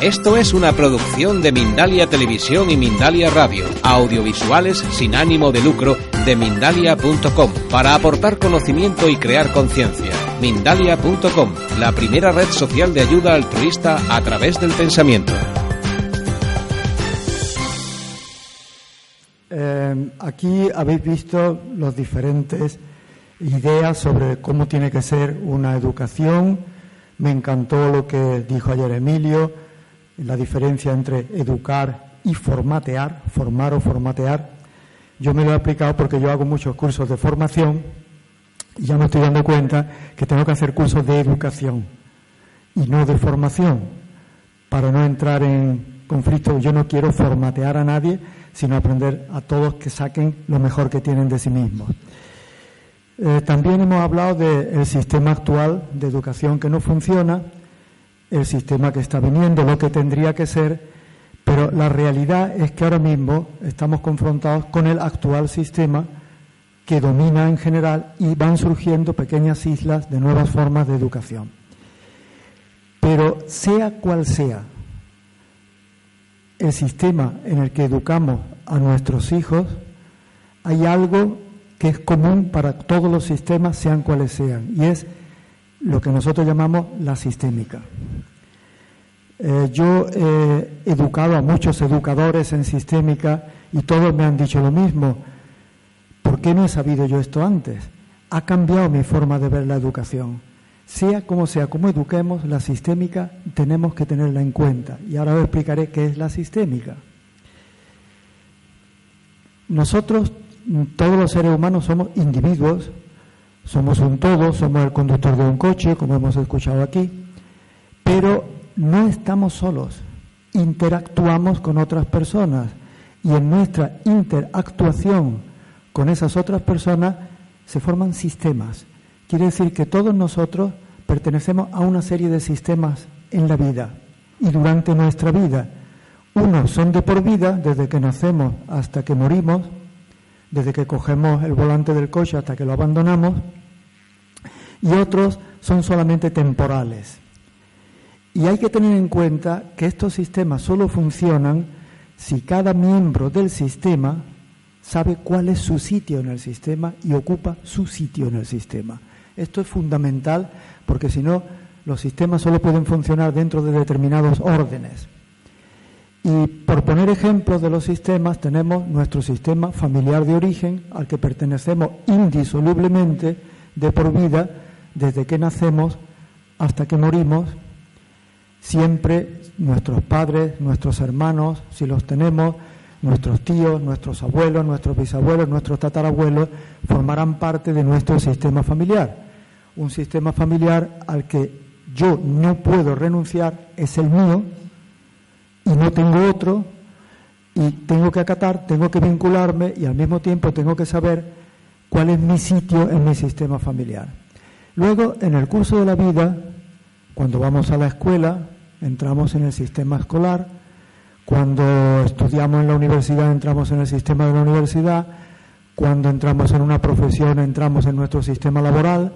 Esto es una producción de Mindalia Televisión y Mindalia Radio, audiovisuales sin ánimo de lucro de mindalia.com, para aportar conocimiento y crear conciencia. Mindalia.com, la primera red social de ayuda altruista a través del pensamiento. Eh, aquí habéis visto las diferentes ideas sobre cómo tiene que ser una educación. Me encantó lo que dijo ayer Emilio, la diferencia entre educar y formatear, formar o formatear. Yo me lo he aplicado porque yo hago muchos cursos de formación y ya me estoy dando cuenta que tengo que hacer cursos de educación y no de formación para no entrar en conflicto. Yo no quiero formatear a nadie, sino aprender a todos que saquen lo mejor que tienen de sí mismos. Eh, también hemos hablado del sistema actual de educación que no funciona, el sistema que está viniendo, lo que tendría que ser, pero la realidad es que ahora mismo estamos confrontados con el actual sistema que domina en general y van surgiendo pequeñas islas de nuevas formas de educación. Pero sea cual sea el sistema en el que educamos a nuestros hijos, hay algo que es común para todos los sistemas, sean cuales sean, y es lo que nosotros llamamos la sistémica. Eh, yo he educado a muchos educadores en sistémica y todos me han dicho lo mismo. ¿Por qué no he sabido yo esto antes? Ha cambiado mi forma de ver la educación. Sea como sea, como eduquemos, la sistémica tenemos que tenerla en cuenta. Y ahora os explicaré qué es la sistémica. Nosotros, todos los seres humanos, somos individuos, somos un todo, somos el conductor de un coche, como hemos escuchado aquí, pero no estamos solos, interactuamos con otras personas y en nuestra interactuación con esas otras personas se forman sistemas. Quiere decir que todos nosotros pertenecemos a una serie de sistemas en la vida y durante nuestra vida. Unos son de por vida, desde que nacemos hasta que morimos, desde que cogemos el volante del coche hasta que lo abandonamos, y otros son solamente temporales. Y hay que tener en cuenta que estos sistemas solo funcionan si cada miembro del sistema sabe cuál es su sitio en el sistema y ocupa su sitio en el sistema. Esto es fundamental porque si no, los sistemas solo pueden funcionar dentro de determinados órdenes. Y por poner ejemplos de los sistemas, tenemos nuestro sistema familiar de origen, al que pertenecemos indisolublemente de por vida, desde que nacemos hasta que morimos, siempre nuestros padres, nuestros hermanos, si los tenemos, nuestros tíos, nuestros abuelos, nuestros bisabuelos, nuestros tatarabuelos, formarán parte de nuestro sistema familiar. Un sistema familiar al que yo no puedo renunciar, es el mío, y no tengo otro, y tengo que acatar, tengo que vincularme y al mismo tiempo tengo que saber cuál es mi sitio en mi sistema familiar. Luego, en el curso de la vida, cuando vamos a la escuela, entramos en el sistema escolar. Cuando estudiamos en la universidad, entramos en el sistema de la universidad. Cuando entramos en una profesión, entramos en nuestro sistema laboral.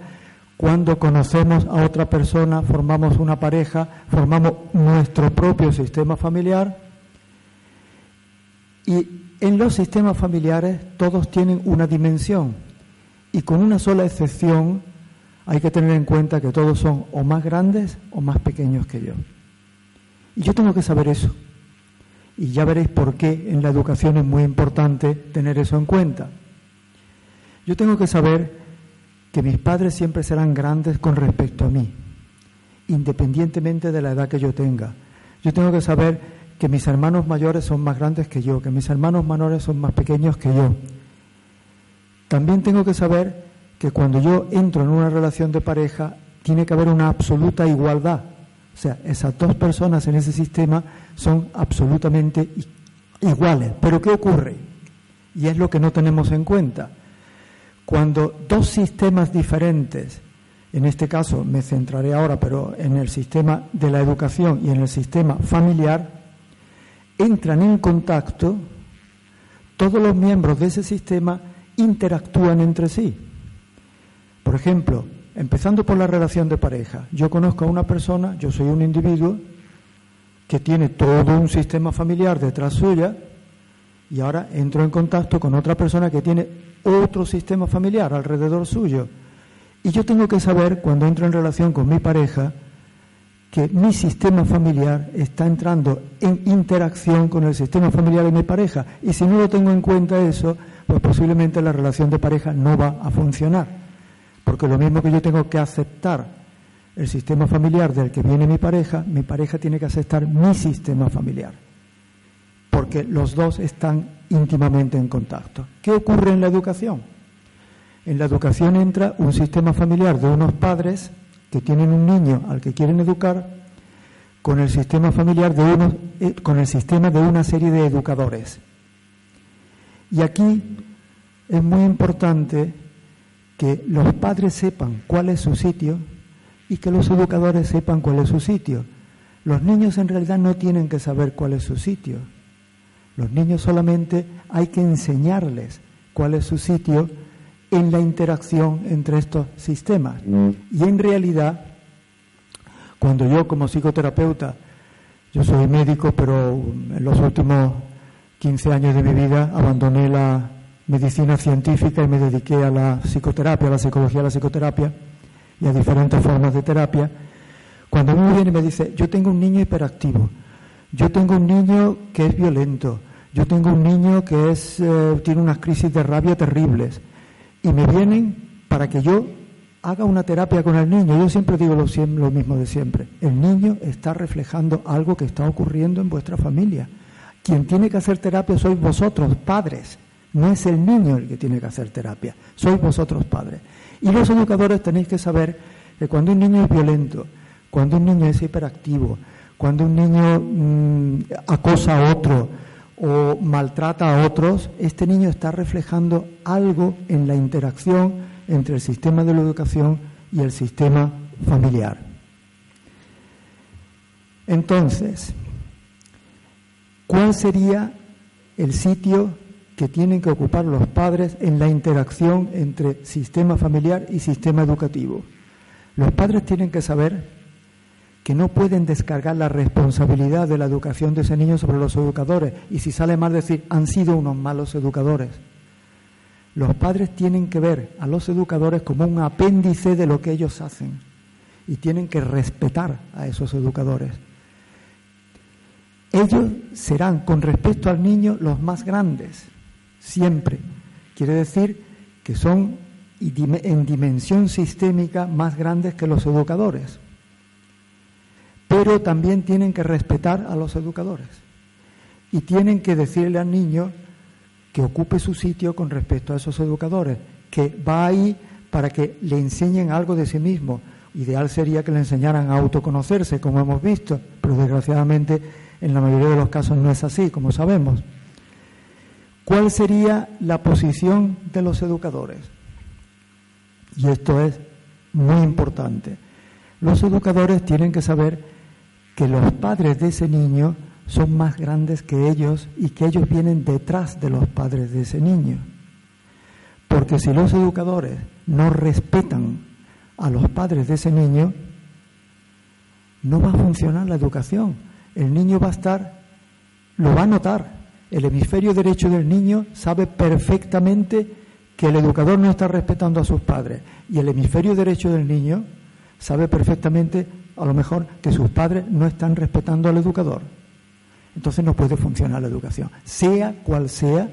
Cuando conocemos a otra persona, formamos una pareja, formamos nuestro propio sistema familiar. Y en los sistemas familiares todos tienen una dimensión. Y con una sola excepción, hay que tener en cuenta que todos son o más grandes o más pequeños que yo. Y yo tengo que saber eso. Y ya veréis por qué en la educación es muy importante tener eso en cuenta. Yo tengo que saber que mis padres siempre serán grandes con respecto a mí, independientemente de la edad que yo tenga. Yo tengo que saber que mis hermanos mayores son más grandes que yo, que mis hermanos menores son más pequeños que yo. También tengo que saber que cuando yo entro en una relación de pareja tiene que haber una absoluta igualdad. O sea, esas dos personas en ese sistema son absolutamente iguales. Pero ¿qué ocurre? Y es lo que no tenemos en cuenta. Cuando dos sistemas diferentes, en este caso me centraré ahora, pero en el sistema de la educación y en el sistema familiar, entran en contacto, todos los miembros de ese sistema interactúan entre sí. Por ejemplo, empezando por la relación de pareja, yo conozco a una persona, yo soy un individuo, que tiene todo un sistema familiar detrás suya y ahora entro en contacto con otra persona que tiene otro sistema familiar alrededor suyo. Y yo tengo que saber, cuando entro en relación con mi pareja, que mi sistema familiar está entrando en interacción con el sistema familiar de mi pareja. Y si no lo tengo en cuenta eso, pues posiblemente la relación de pareja no va a funcionar. Porque lo mismo que yo tengo que aceptar el sistema familiar del que viene mi pareja, mi pareja tiene que aceptar mi sistema familiar. Porque los dos están íntimamente en contacto. ¿Qué ocurre en la educación? En la educación entra un sistema familiar de unos padres que tienen un niño al que quieren educar con el sistema familiar de unos, eh, con el sistema de una serie de educadores. Y aquí es muy importante que los padres sepan cuál es su sitio y que los educadores sepan cuál es su sitio. Los niños en realidad no tienen que saber cuál es su sitio. Los niños solamente hay que enseñarles cuál es su sitio en la interacción entre estos sistemas. Y en realidad, cuando yo como psicoterapeuta, yo soy médico, pero en los últimos 15 años de mi vida abandoné la medicina científica y me dediqué a la psicoterapia, a la psicología a la psicoterapia y a diferentes formas de terapia. Cuando uno viene y me dice, yo tengo un niño hiperactivo, yo tengo un niño que es violento, yo tengo un niño que es, eh, tiene unas crisis de rabia terribles, y me vienen para que yo haga una terapia con el niño. Yo siempre digo lo, lo mismo de siempre. El niño está reflejando algo que está ocurriendo en vuestra familia. Quien tiene que hacer terapia sois vosotros, padres. No es el niño el que tiene que hacer terapia, sois vosotros padres. Y los educadores tenéis que saber que cuando un niño es violento, cuando un niño es hiperactivo, cuando un niño mm, acosa a otro, o maltrata a otros, este niño está reflejando algo en la interacción entre el sistema de la educación y el sistema familiar. Entonces, ¿cuál sería el sitio que tienen que ocupar los padres en la interacción entre sistema familiar y sistema educativo? Los padres tienen que saber que no pueden descargar la responsabilidad de la educación de ese niño sobre los educadores. Y si sale mal decir, han sido unos malos educadores. Los padres tienen que ver a los educadores como un apéndice de lo que ellos hacen y tienen que respetar a esos educadores. Ellos serán, con respecto al niño, los más grandes, siempre. Quiere decir que son en dimensión sistémica más grandes que los educadores pero también tienen que respetar a los educadores y tienen que decirle al niño que ocupe su sitio con respecto a esos educadores, que va ahí para que le enseñen algo de sí mismo. Ideal sería que le enseñaran a autoconocerse, como hemos visto, pero desgraciadamente en la mayoría de los casos no es así, como sabemos. ¿Cuál sería la posición de los educadores? Y esto es muy importante. Los educadores tienen que saber que los padres de ese niño son más grandes que ellos y que ellos vienen detrás de los padres de ese niño. Porque si los educadores no respetan a los padres de ese niño, no va a funcionar la educación. El niño va a estar, lo va a notar. El hemisferio derecho del niño sabe perfectamente que el educador no está respetando a sus padres. Y el hemisferio derecho del niño sabe perfectamente a lo mejor que sus padres no están respetando al educador. Entonces no puede funcionar la educación, sea cual sea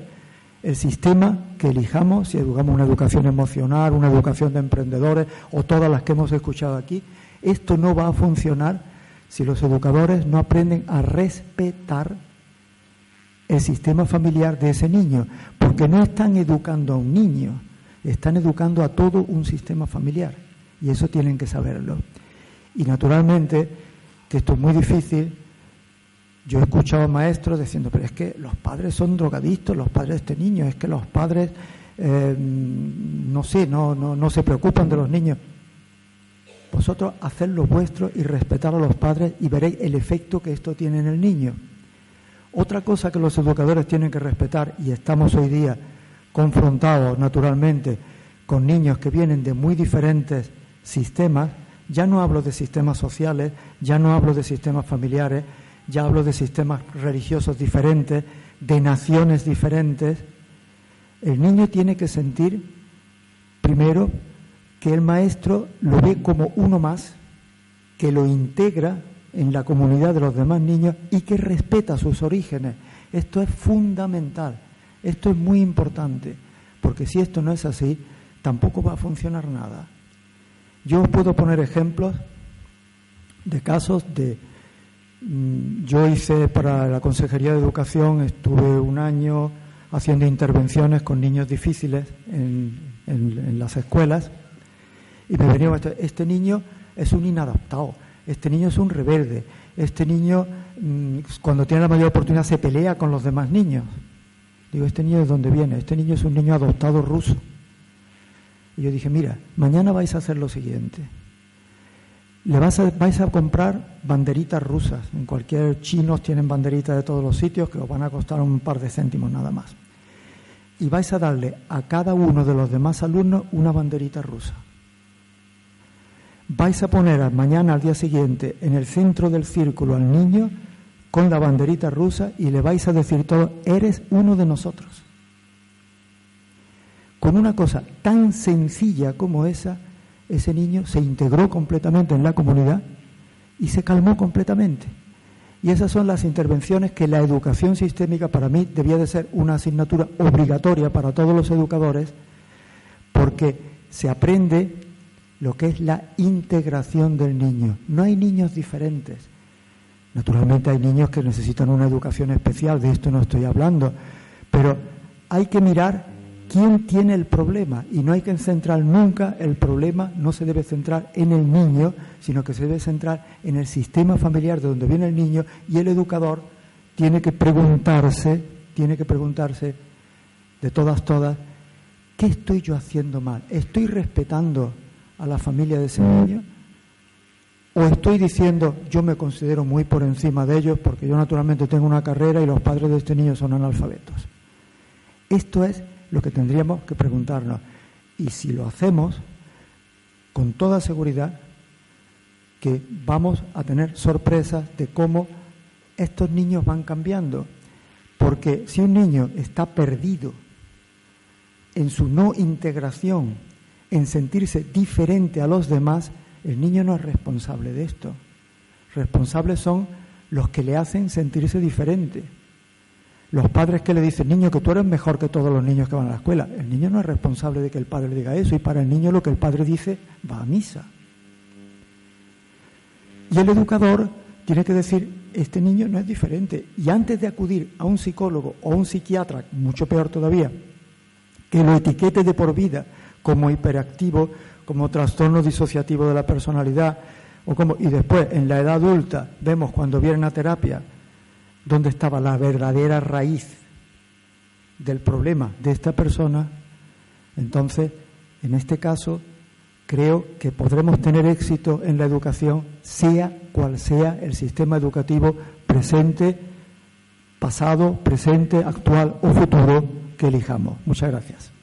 el sistema que elijamos, si educamos una educación emocional, una educación de emprendedores o todas las que hemos escuchado aquí, esto no va a funcionar si los educadores no aprenden a respetar el sistema familiar de ese niño, porque no están educando a un niño, están educando a todo un sistema familiar, y eso tienen que saberlo. Y naturalmente, que esto es muy difícil, yo he escuchado maestros diciendo, pero es que los padres son drogadictos, los padres de este niño, es que los padres, eh, no sé, no, no, no se preocupan de los niños. Vosotros haced lo vuestro y respetar a los padres y veréis el efecto que esto tiene en el niño. Otra cosa que los educadores tienen que respetar, y estamos hoy día confrontados naturalmente con niños que vienen de muy diferentes sistemas, ya no hablo de sistemas sociales, ya no hablo de sistemas familiares, ya hablo de sistemas religiosos diferentes, de naciones diferentes, el niño tiene que sentir, primero, que el maestro lo ve como uno más, que lo integra en la comunidad de los demás niños y que respeta sus orígenes. Esto es fundamental, esto es muy importante, porque si esto no es así, tampoco va a funcionar nada. Yo puedo poner ejemplos de casos de... Mm, yo hice para la Consejería de Educación, estuve un año haciendo intervenciones con niños difíciles en, las escuelas y me venía este, este niño es un inadaptado, este niño es un rebelde, este niño mm, cuando tiene la mayor oportunidad se pelea con los demás niños. Digo, ¿este niño de dónde viene? Este niño es un niño adoptado ruso. Y yo dije, mira, mañana vais a hacer lo siguiente. Le vas a, vais a comprar banderitas rusas. En cualquier chino tienen banderitas de todos los sitios que os van a costar un par de céntimos nada más. Y vais a darle a cada uno de los demás alumnos una banderita rusa vais a poner mañana al día siguiente en el centro del círculo al niño con la banderita rusa y le vais a decir todo, eres uno de nosotros. Con una cosa tan sencilla como esa, ese niño se integró completamente en la comunidad y se calmó completamente. Y esas son las intervenciones que la educación sistémica para mí debía de ser una asignatura obligatoria para todos los educadores, porque se aprende lo que es la integración del niño. No hay niños diferentes. Naturalmente hay niños que necesitan una educación especial, de esto no estoy hablando, pero hay que mirar quién tiene el problema y no hay que centrar nunca el problema, no se debe centrar en el niño, sino que se debe centrar en el sistema familiar de donde viene el niño y el educador tiene que preguntarse, tiene que preguntarse de todas, todas, ¿qué estoy yo haciendo mal? ¿Estoy respetando a la familia de ese niño? ¿O estoy diciendo yo me considero muy por encima de ellos porque yo naturalmente tengo una carrera y los padres de este niño son analfabetos? Esto es lo que tendríamos que preguntarnos. Y si lo hacemos, con toda seguridad, que vamos a tener sorpresas de cómo estos niños van cambiando. Porque si un niño está perdido en su no integración en sentirse diferente a los demás, el niño no es responsable de esto. Responsables son los que le hacen sentirse diferente. Los padres que le dicen, niño, que tú eres mejor que todos los niños que van a la escuela. El niño no es responsable de que el padre diga eso y para el niño lo que el padre dice va a misa. Y el educador tiene que decir, este niño no es diferente. Y antes de acudir a un psicólogo o a un psiquiatra, mucho peor todavía, que lo etiquete de por vida como hiperactivo, como trastorno disociativo de la personalidad, o como, y después en la edad adulta vemos cuando viene a terapia dónde estaba la verdadera raíz del problema de esta persona, entonces en este caso creo que podremos tener éxito en la educación, sea cual sea el sistema educativo presente, pasado, presente, actual o futuro que elijamos. Muchas gracias.